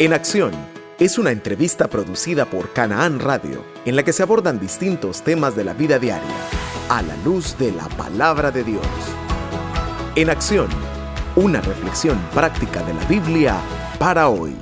En Acción es una entrevista producida por Canaán Radio en la que se abordan distintos temas de la vida diaria a la luz de la palabra de Dios. En Acción, una reflexión práctica de la Biblia para hoy.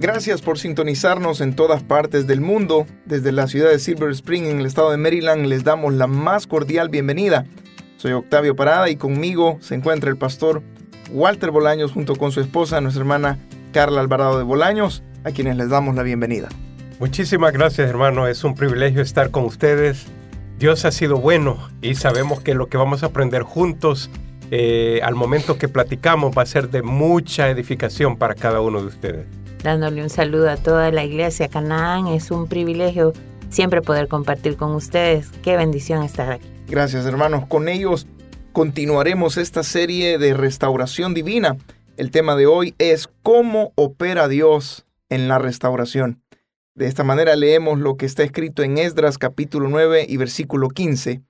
Gracias por sintonizarnos en todas partes del mundo. Desde la ciudad de Silver Spring, en el estado de Maryland, les damos la más cordial bienvenida. Soy Octavio Parada y conmigo se encuentra el pastor Walter Bolaños junto con su esposa, nuestra hermana Carla Alvarado de Bolaños, a quienes les damos la bienvenida. Muchísimas gracias hermano, es un privilegio estar con ustedes. Dios ha sido bueno y sabemos que lo que vamos a aprender juntos eh, al momento que platicamos va a ser de mucha edificación para cada uno de ustedes dándole un saludo a toda la iglesia Canaán. Es un privilegio siempre poder compartir con ustedes. Qué bendición estar aquí. Gracias hermanos. Con ellos continuaremos esta serie de restauración divina. El tema de hoy es cómo opera Dios en la restauración. De esta manera leemos lo que está escrito en Esdras capítulo 9 y versículo 15.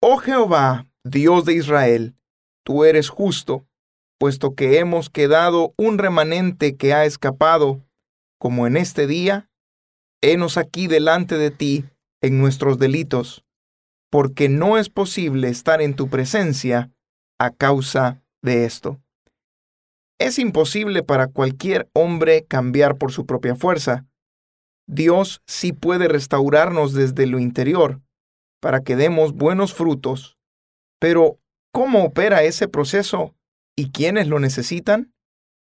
Oh Jehová, Dios de Israel, tú eres justo puesto que hemos quedado un remanente que ha escapado, como en este día, henos aquí delante de ti en nuestros delitos, porque no es posible estar en tu presencia a causa de esto. Es imposible para cualquier hombre cambiar por su propia fuerza. Dios sí puede restaurarnos desde lo interior para que demos buenos frutos, pero ¿cómo opera ese proceso? y quiénes lo necesitan?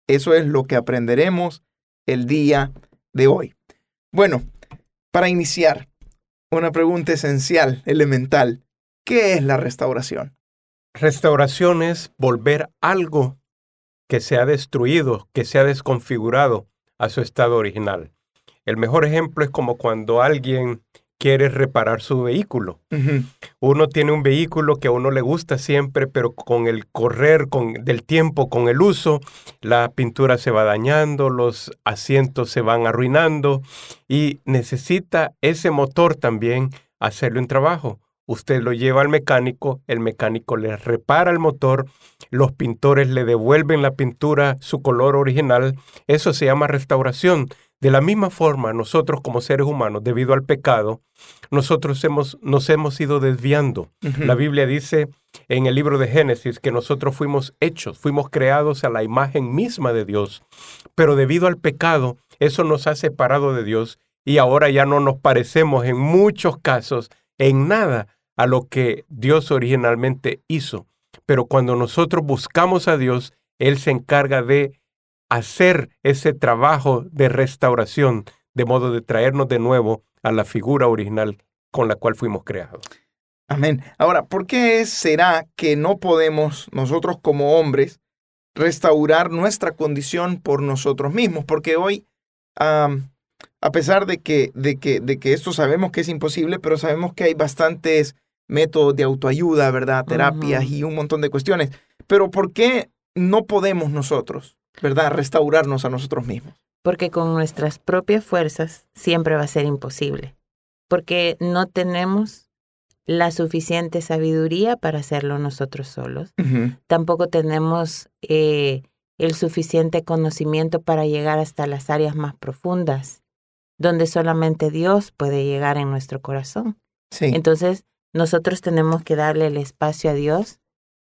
Eso es lo que aprenderemos el día de hoy. Bueno, para iniciar, una pregunta esencial, elemental. ¿Qué es la restauración? Restauración es volver algo que se ha destruido, que se ha desconfigurado a su estado original. El mejor ejemplo es como cuando alguien quiere reparar su vehículo. Uno tiene un vehículo que a uno le gusta siempre, pero con el correr con, del tiempo, con el uso, la pintura se va dañando, los asientos se van arruinando y necesita ese motor también hacerle un trabajo. Usted lo lleva al mecánico, el mecánico le repara el motor, los pintores le devuelven la pintura su color original. Eso se llama restauración. De la misma forma, nosotros como seres humanos, debido al pecado, nosotros hemos, nos hemos ido desviando. La Biblia dice en el libro de Génesis que nosotros fuimos hechos, fuimos creados a la imagen misma de Dios, pero debido al pecado, eso nos ha separado de Dios y ahora ya no nos parecemos en muchos casos en nada a lo que Dios originalmente hizo. Pero cuando nosotros buscamos a Dios, Él se encarga de hacer ese trabajo de restauración, de modo de traernos de nuevo a la figura original con la cual fuimos creados. Amén. Ahora, ¿por qué será que no podemos nosotros como hombres restaurar nuestra condición por nosotros mismos? Porque hoy, a pesar de que, de, que, de que esto sabemos que es imposible, pero sabemos que hay bastantes métodos de autoayuda, ¿verdad? Terapias y un montón de cuestiones. Pero ¿por qué no podemos nosotros? ¿Verdad? Restaurarnos a nosotros mismos. Porque con nuestras propias fuerzas siempre va a ser imposible. Porque no tenemos la suficiente sabiduría para hacerlo nosotros solos. Tampoco tenemos eh, el suficiente conocimiento para llegar hasta las áreas más profundas, donde solamente Dios puede llegar en nuestro corazón. Sí. Entonces, nosotros tenemos que darle el espacio a Dios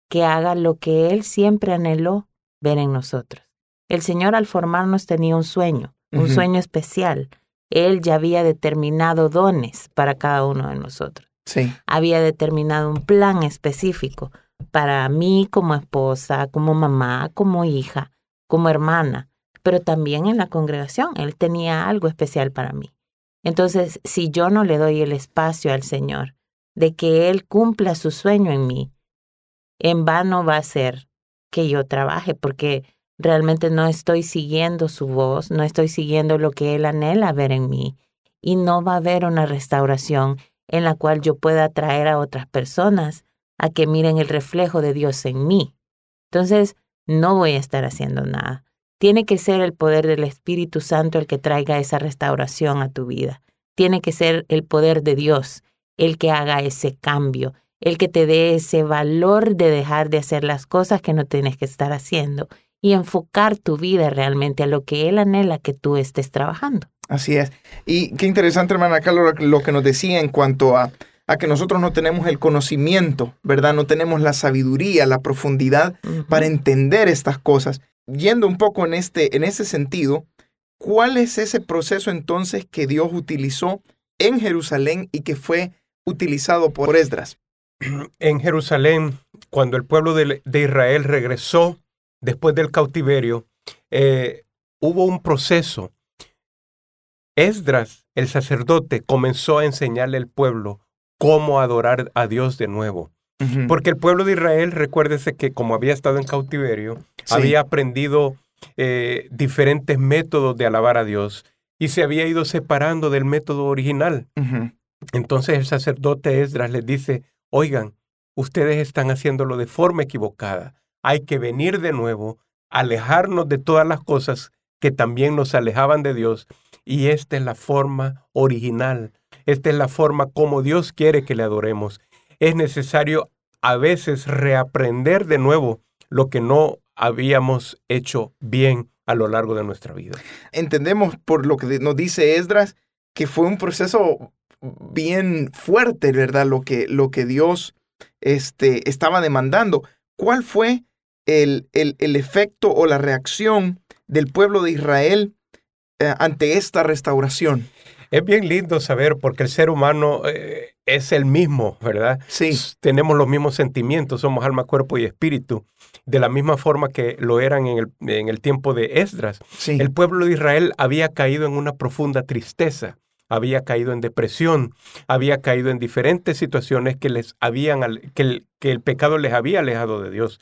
que haga lo que Él siempre anheló ver en nosotros. El Señor al formarnos tenía un sueño, un sueño especial. Él ya había determinado dones para cada uno de nosotros. Sí. Había determinado un plan específico para mí como esposa, como mamá, como hija, como hermana, pero también en la congregación. Él tenía algo especial para mí. Entonces, si yo no le doy el espacio al Señor de que Él cumpla su sueño en mí, en vano va a ser que yo trabaje, porque realmente no estoy siguiendo su voz, no estoy siguiendo lo que Él anhela ver en mí. Y no va a haber una restauración en la cual yo pueda atraer a otras personas a que miren el reflejo de Dios en mí. Entonces, no voy a estar haciendo nada. Tiene que ser el poder del Espíritu Santo el que traiga esa restauración a tu vida. Tiene que ser el poder de Dios el que haga ese cambio, el que te dé ese valor de dejar de hacer las cosas que no tienes que estar haciendo y enfocar tu vida realmente a lo que Él anhela que tú estés trabajando. Así es. Y qué interesante, hermana Carlos, lo que nos decía en cuanto a, a que nosotros no tenemos el conocimiento, ¿verdad? No tenemos la sabiduría, la profundidad para entender estas cosas. Yendo un poco en, este, en ese sentido, ¿cuál es ese proceso entonces que Dios utilizó en Jerusalén y que fue utilizado por Esdras? En Jerusalén, cuando el pueblo de, Israel regresó después del cautiverio, eh, hubo un proceso. Esdras, el sacerdote, comenzó a enseñarle al pueblo cómo adorar a Dios de nuevo. Porque el pueblo de Israel, recuérdese que como había estado en cautiverio, había aprendido eh, diferentes métodos de alabar a Dios y se había ido separando del método original. Entonces el sacerdote Esdras les dice, oigan, ustedes están haciéndolo de forma equivocada. Hay que venir de nuevo, alejarnos de todas las cosas que también nos alejaban de Dios. Y esta es la forma original. Esta es la forma como Dios quiere que le adoremos. Es necesario a veces reaprender de nuevo lo que no habíamos hecho bien a lo largo de nuestra vida. Entendemos por lo que nos dice Esdras que fue un proceso bien fuerte, ¿verdad? Lo que, lo que Dios este, estaba demandando. ¿Cuál fue el, el, el, efecto o la reacción del pueblo de Israel eh, ante esta restauración? Es bien lindo saber porque el ser humano eh, es el mismo, ¿verdad? Sí. Tenemos los mismos sentimientos, somos alma, cuerpo y espíritu, de la misma forma que lo eran en el, en el tiempo de Esdras. Sí. El pueblo de Israel había caído en una profunda tristeza había caído en depresión, había caído en diferentes situaciones que les habían que el, que el pecado les había alejado de Dios.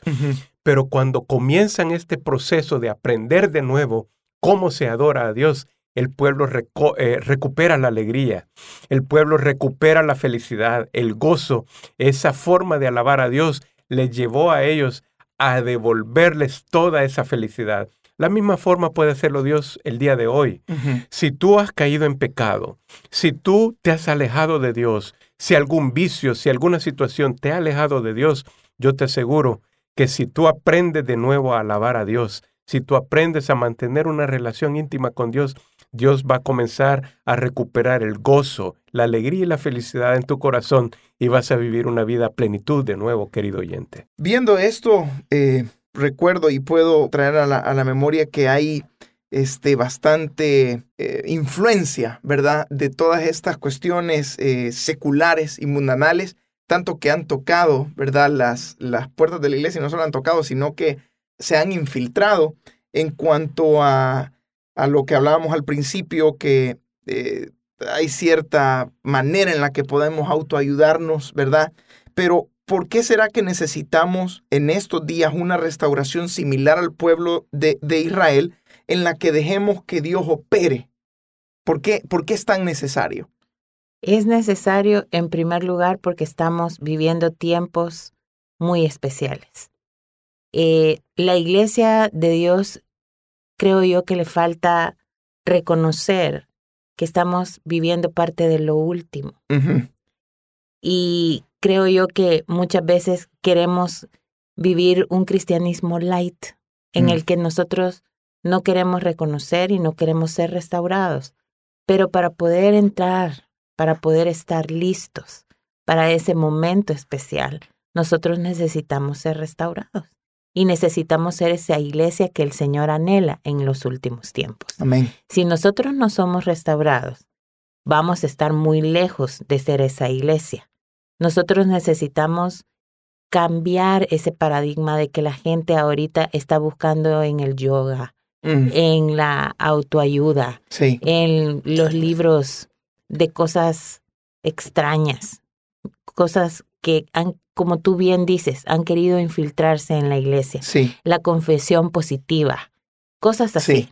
Pero cuando comienzan este proceso de aprender de nuevo cómo se adora a Dios, el pueblo eh, recupera la alegría, el pueblo recupera la felicidad, el gozo, esa forma de alabar a Dios les llevó a ellos a devolverles toda esa felicidad. La misma forma puede hacerlo Dios el día de hoy. Si tú has caído en pecado, si tú te has alejado de Dios, si algún vicio, si alguna situación te ha alejado de Dios, yo te aseguro que si tú aprendes de nuevo a alabar a Dios, si tú aprendes a mantener una relación íntima con Dios, Dios va a comenzar a recuperar el gozo, la alegría y la felicidad en tu corazón y vas a vivir una vida a plenitud de nuevo, querido oyente. Viendo esto, eh, recuerdo y puedo traer a la, memoria que hay este, bastante eh, influencia, ¿verdad?, de todas estas cuestiones eh, seculares y mundanales, tanto que han tocado, ¿verdad?, las, las puertas de la iglesia, y no solo han tocado, sino que se han infiltrado en cuanto a, a lo que hablábamos al principio, que eh, hay cierta manera en la que podemos autoayudarnos, ¿verdad? Pero ¿por qué será que necesitamos en estos días una restauración similar al pueblo de, Israel en la que dejemos que Dios opere? ¿Por qué, ¿Por qué es tan necesario? Es necesario en primer lugar porque estamos viviendo tiempos muy especiales. Eh, la iglesia de Dios, creo yo que le falta reconocer que estamos viviendo parte de lo último. Y creo yo que muchas veces queremos vivir un cristianismo light en mm. el que nosotros no queremos reconocer y no queremos ser restaurados. Pero para poder entrar, para poder estar listos para ese momento especial, nosotros necesitamos ser restaurados y necesitamos ser esa iglesia que el Señor anhela en los últimos tiempos. Amén. Si nosotros no somos restaurados, vamos a estar muy lejos de ser esa iglesia. Nosotros necesitamos cambiar ese paradigma de que la gente ahorita está buscando en el yoga, mm. en la autoayuda, en los libros de cosas extrañas, cosas que han, como tú bien dices, han querido infiltrarse en la iglesia. La confesión positiva, cosas así.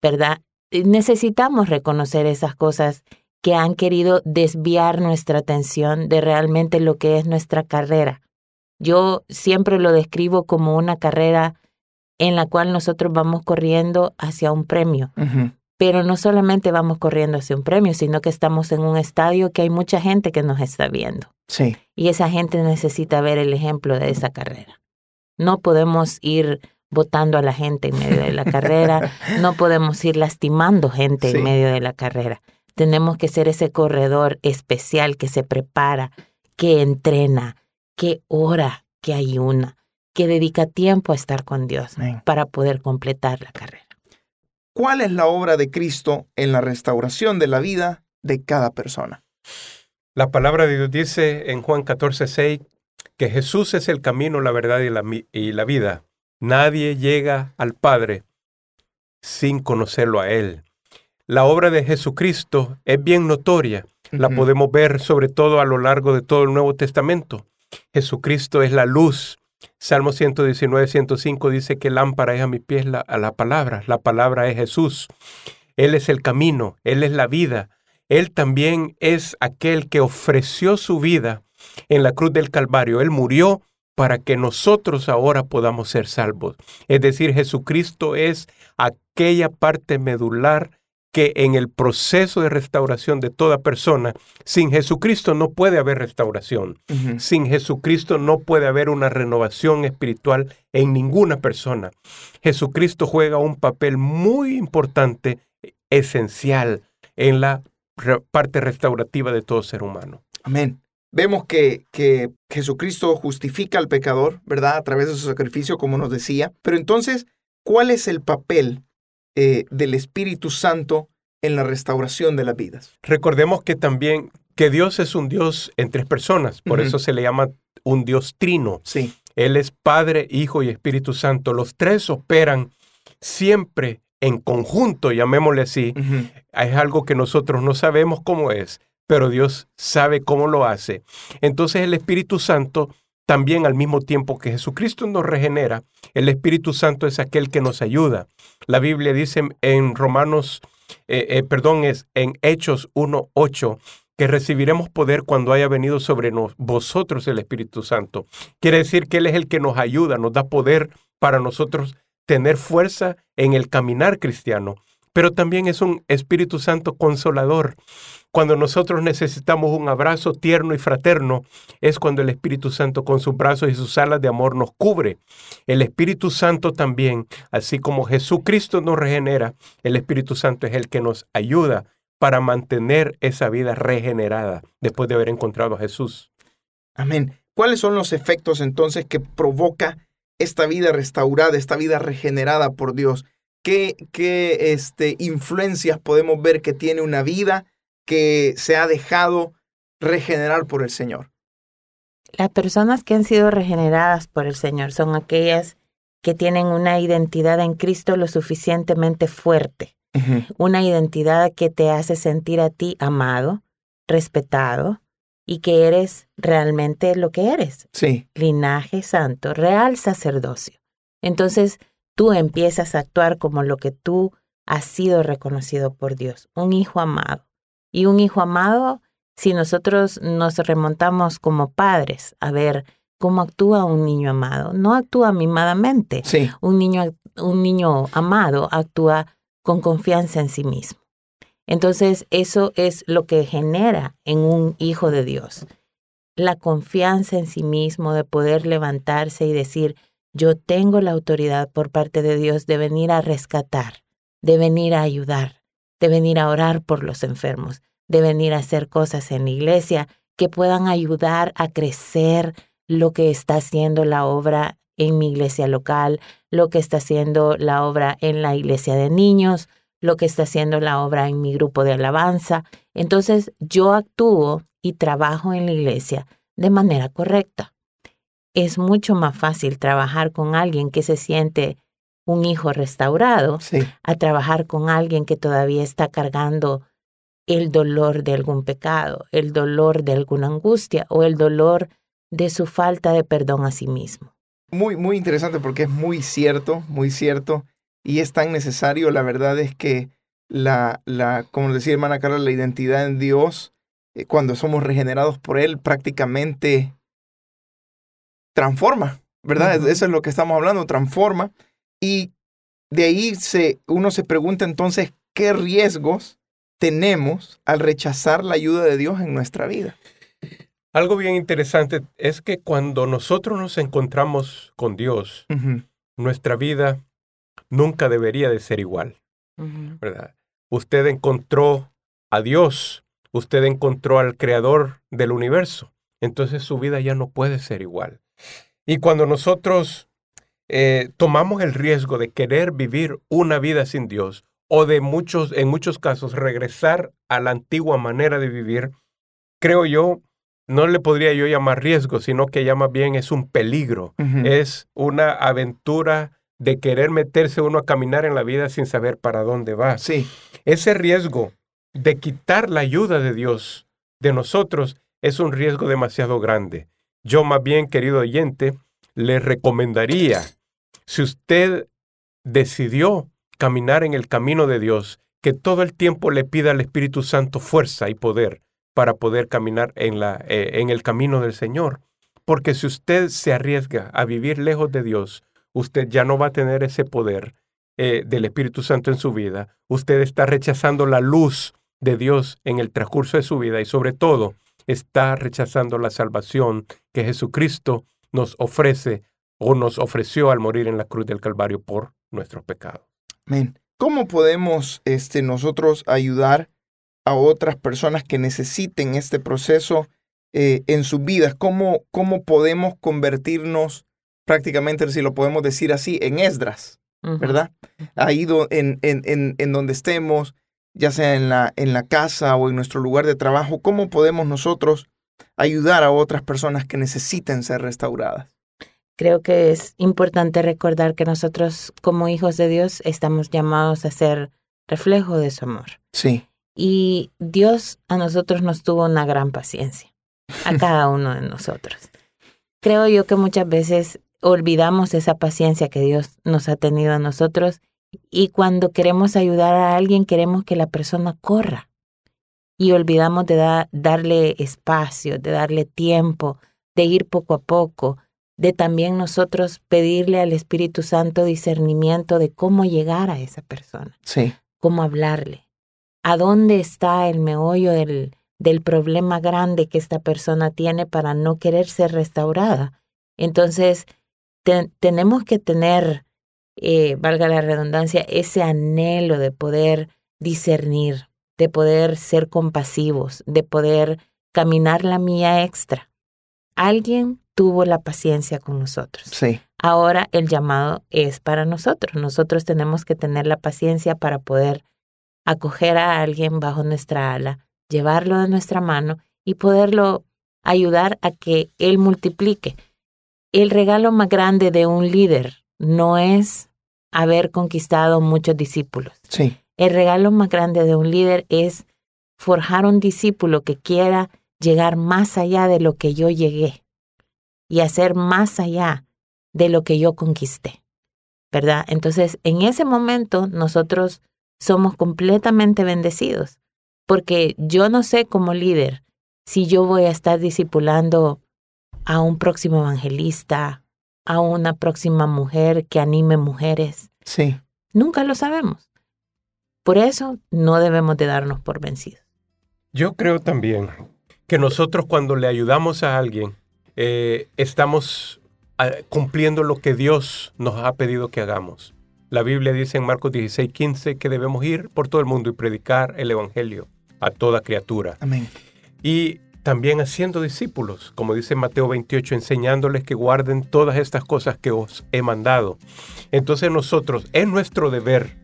¿Verdad? Necesitamos reconocer esas cosas que han querido desviar nuestra atención de realmente lo que es nuestra carrera. Yo siempre lo describo como una carrera en la cual nosotros vamos corriendo hacia un premio. Pero no solamente vamos corriendo hacia un premio, sino que estamos en un estadio que hay mucha gente que nos está viendo. Sí. Y esa gente necesita ver el ejemplo de esa carrera. No podemos ir botando a la gente en medio de la carrera, no podemos ir lastimando gente en medio de la carrera. Tenemos que ser ese corredor especial que se prepara, que entrena, que ora, que ayuna, que dedica tiempo a estar con Dios para poder completar la carrera. ¿Cuál es la obra de Cristo en la restauración de la vida de cada persona? La palabra de Dios dice en Juan 14, 6 que Jesús es el camino, la verdad y la, y la vida. Nadie llega al Padre sin conocerlo a Él. La obra de Jesucristo es bien notoria. La podemos ver sobre todo a lo largo de todo el Nuevo Testamento. Jesucristo es la luz. Salmo 119, 105 dice que lámpara es a mis pies la, a la palabra. La palabra es Jesús. Él es el camino, Él es la vida. Él también es aquel que ofreció su vida en la cruz del Calvario. Él murió para que nosotros ahora podamos ser salvos. Es decir, Jesucristo es aquella parte medular que en el proceso de restauración de toda persona, sin Jesucristo no puede haber restauración. Sin Jesucristo no puede haber una renovación espiritual en ninguna persona. Jesucristo juega un papel muy importante, esencial, en la parte restaurativa de todo ser humano. Amén. Vemos que, que Jesucristo justifica al pecador, ¿verdad? A través de su sacrificio, como nos decía. Pero entonces, ¿cuál es el papel eh, del Espíritu Santo en la restauración de las vidas? Recordemos que también que Dios es un Dios en tres personas, por eso se le llama un Dios trino. Sí. Él es Padre, Hijo y Espíritu Santo. Los tres operan siempre en conjunto, llamémosle así. Es algo que nosotros no sabemos cómo es, pero Dios sabe cómo lo hace. Entonces el Espíritu Santo también al mismo tiempo que Jesucristo nos regenera, el Espíritu Santo es aquel que nos ayuda. La Biblia dice en Romanos, eh, eh, perdón, es en Hechos 1.8, que recibiremos poder cuando haya venido sobre vosotros el Espíritu Santo. Quiere decir que Él es el que nos ayuda, nos da poder para nosotros tener fuerza en el caminar cristiano. Pero también es un Espíritu Santo consolador. Cuando nosotros necesitamos un abrazo tierno y fraterno, es cuando el Espíritu Santo con sus brazos y sus alas de amor nos cubre. El Espíritu Santo también, así como Jesucristo nos regenera, el Espíritu Santo es el que nos ayuda para mantener esa vida regenerada después de haber encontrado a Jesús. Amén. ¿Cuáles son los efectos entonces que provoca esta vida restaurada, esta vida regenerada por Dios? ¿Qué, qué este, influencias podemos ver que tiene una vida que se ha dejado regenerar por el Señor. Las personas que han sido regeneradas por el Señor son aquellas que tienen una identidad en Cristo lo suficientemente fuerte, una identidad que te hace sentir a ti amado, respetado y que eres realmente lo que eres. Sí. Linaje santo, real sacerdocio. Entonces tú empiezas a actuar como lo que tú has sido reconocido por Dios, un hijo amado, y un hijo amado, si nosotros nos remontamos como padres a ver cómo actúa un niño amado, no actúa mimadamente. Sí. Un, niño, un niño amado actúa con confianza en sí mismo. Entonces, eso es lo que genera en un hijo de Dios. La confianza en sí mismo de poder levantarse y decir, yo tengo la autoridad por parte de Dios de venir a rescatar, de venir a ayudar, de venir a orar por los enfermos, de venir a hacer cosas en la iglesia que puedan ayudar a crecer lo que está haciendo la obra en mi iglesia local, lo que está haciendo la obra en la iglesia de niños, lo que está haciendo la obra en mi grupo de alabanza. Entonces yo actúo y trabajo en la iglesia de manera correcta. Es mucho más fácil trabajar con alguien que se siente un hijo restaurado a trabajar con alguien que todavía está cargando el dolor de algún pecado, el dolor de alguna angustia o el dolor de su falta de perdón a sí mismo. Muy, muy interesante porque es muy cierto, muy cierto y es tan necesario. La verdad es que la, la como decía hermana Carla, la identidad en Dios, eh, cuando somos regenerados por Él, prácticamente transforma, ¿verdad? Eso es lo que estamos hablando, transforma. Y de ahí se, uno se pregunta entonces qué riesgos tenemos al rechazar la ayuda de Dios en nuestra vida. Algo bien interesante es que cuando nosotros nos encontramos con Dios, nuestra vida nunca debería de ser igual, ¿verdad? Usted encontró a Dios, usted encontró al creador del universo, entonces su vida ya no puede ser igual. Y cuando nosotros eh, tomamos el riesgo de querer vivir una vida sin Dios o de muchos, en muchos casos, regresar a la antigua manera de vivir, creo yo, no le podría yo llamar riesgo, sino que llama bien es un peligro, es una aventura de querer meterse uno a caminar en la vida sin saber para dónde va. Sí. Ese riesgo de quitar la ayuda de Dios de nosotros es un riesgo demasiado grande. Yo más bien, querido oyente, le recomendaría, si usted decidió caminar en el camino de Dios, que todo el tiempo le pida al Espíritu Santo fuerza y poder para poder caminar en, la, eh, en el camino del Señor. Porque si usted se arriesga a vivir lejos de Dios, usted ya no va a tener ese poder eh, del Espíritu Santo en su vida. Usted está rechazando la luz de Dios en el transcurso de su vida y sobre todo está rechazando la salvación que Jesucristo nos ofrece o nos ofreció al morir en la cruz del Calvario por nuestros pecados. Amén. ¿Cómo podemos este, nosotros ayudar a otras personas que necesiten este proceso eh, en sus vidas? ¿Cómo, ¿Cómo podemos convertirnos prácticamente, si lo podemos decir así, en Esdras? ¿Verdad? Ahí en, en, en donde estemos, ya sea en la, en la casa o en nuestro lugar de trabajo, ¿cómo podemos nosotros ayudar a otras personas que necesiten ser restauradas? Creo que es importante recordar que nosotros como hijos de Dios estamos llamados a ser reflejo de su amor. Sí. Y Dios a nosotros nos tuvo una gran paciencia, a cada uno de nosotros. Creo yo que muchas veces olvidamos esa paciencia que Dios nos ha tenido a nosotros y cuando queremos ayudar a alguien, queremos que la persona corra. Y olvidamos de darle espacio, de darle tiempo, de ir poco a poco, de también nosotros pedirle al Espíritu Santo discernimiento de cómo llegar a esa persona. Sí. Cómo hablarle. ¿A dónde está el meollo del, del problema grande que esta persona tiene para no querer ser restaurada? Entonces, tenemos que tener eh, valga la redundancia, ese anhelo de poder discernir, de poder ser compasivos, de poder caminar la mía extra. Alguien tuvo la paciencia con nosotros. Sí. Ahora el llamado es para nosotros. Nosotros tenemos que tener la paciencia para poder acoger a alguien bajo nuestra ala, llevarlo de nuestra mano y poderlo ayudar a que él multiplique. El regalo más grande de un líder no es haber conquistado muchos discípulos. Sí. El regalo más grande de un líder es forjar un discípulo que quiera llegar más allá de lo que yo llegué y hacer más allá de lo que yo conquisté. ¿Verdad? Entonces, en ese momento nosotros somos completamente bendecidos, porque yo no sé como líder si yo voy a estar discipulando a un próximo evangelista, a una próxima mujer que anime mujeres. Sí. Nunca lo sabemos. Por eso no debemos de darnos por vencidos. Yo creo también que nosotros cuando le ayudamos a alguien, eh, estamos ah, cumpliendo lo que Dios nos ha pedido que hagamos. La Biblia dice en Marcos 16, 15 que debemos ir por todo el mundo y predicar el Evangelio a toda criatura. Amén. Y también haciendo discípulos, como dice Mateo 28, enseñándoles que guarden todas estas cosas que os he mandado. Entonces nosotros, es nuestro deber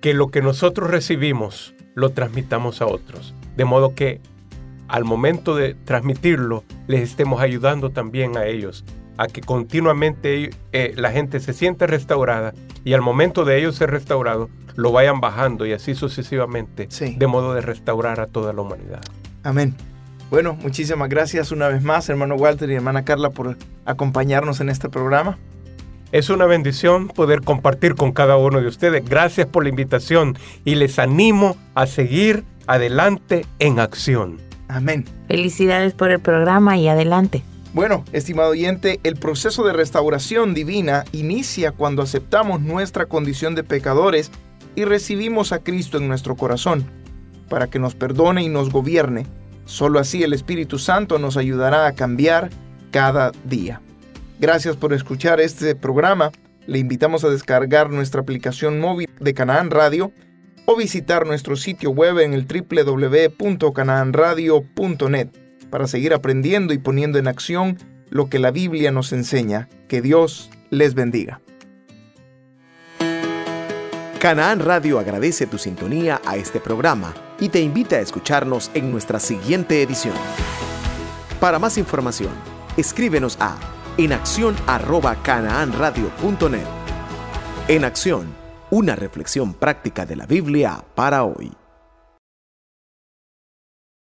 que lo que nosotros recibimos lo transmitamos a otros, de modo que al momento de transmitirlo les estemos ayudando también a ellos, a que continuamente eh, la gente se siente restaurada y al momento de ellos ser restaurados, lo vayan bajando y así sucesivamente, de modo de restaurar a toda la humanidad. Amén. Bueno, muchísimas gracias una vez más, hermano Walter y hermana Carla, por acompañarnos en este programa. Es una bendición poder compartir con cada uno de ustedes. Gracias por la invitación y les animo a seguir adelante en acción. Amén. Felicidades por el programa y adelante. Bueno, estimado oyente, el proceso de restauración divina inicia cuando aceptamos nuestra condición de pecadores y recibimos a Cristo en nuestro corazón, para que nos perdone y nos gobierne Solo así el Espíritu Santo nos ayudará a cambiar cada día. Gracias por escuchar este programa Le invitamos a descargar nuestra aplicación móvil de Canaán Radio o visitar nuestro sitio web en el www.canaanradio.net para seguir aprendiendo y poniendo en acción lo que la Biblia nos enseña. Que Dios les bendiga. Canaán Radio agradece tu sintonía a este programa y te invita a escucharnos en nuestra siguiente edición. Para más información, escríbenos a enacción@canaanradio.net. En acción, una reflexión práctica de la Biblia para hoy.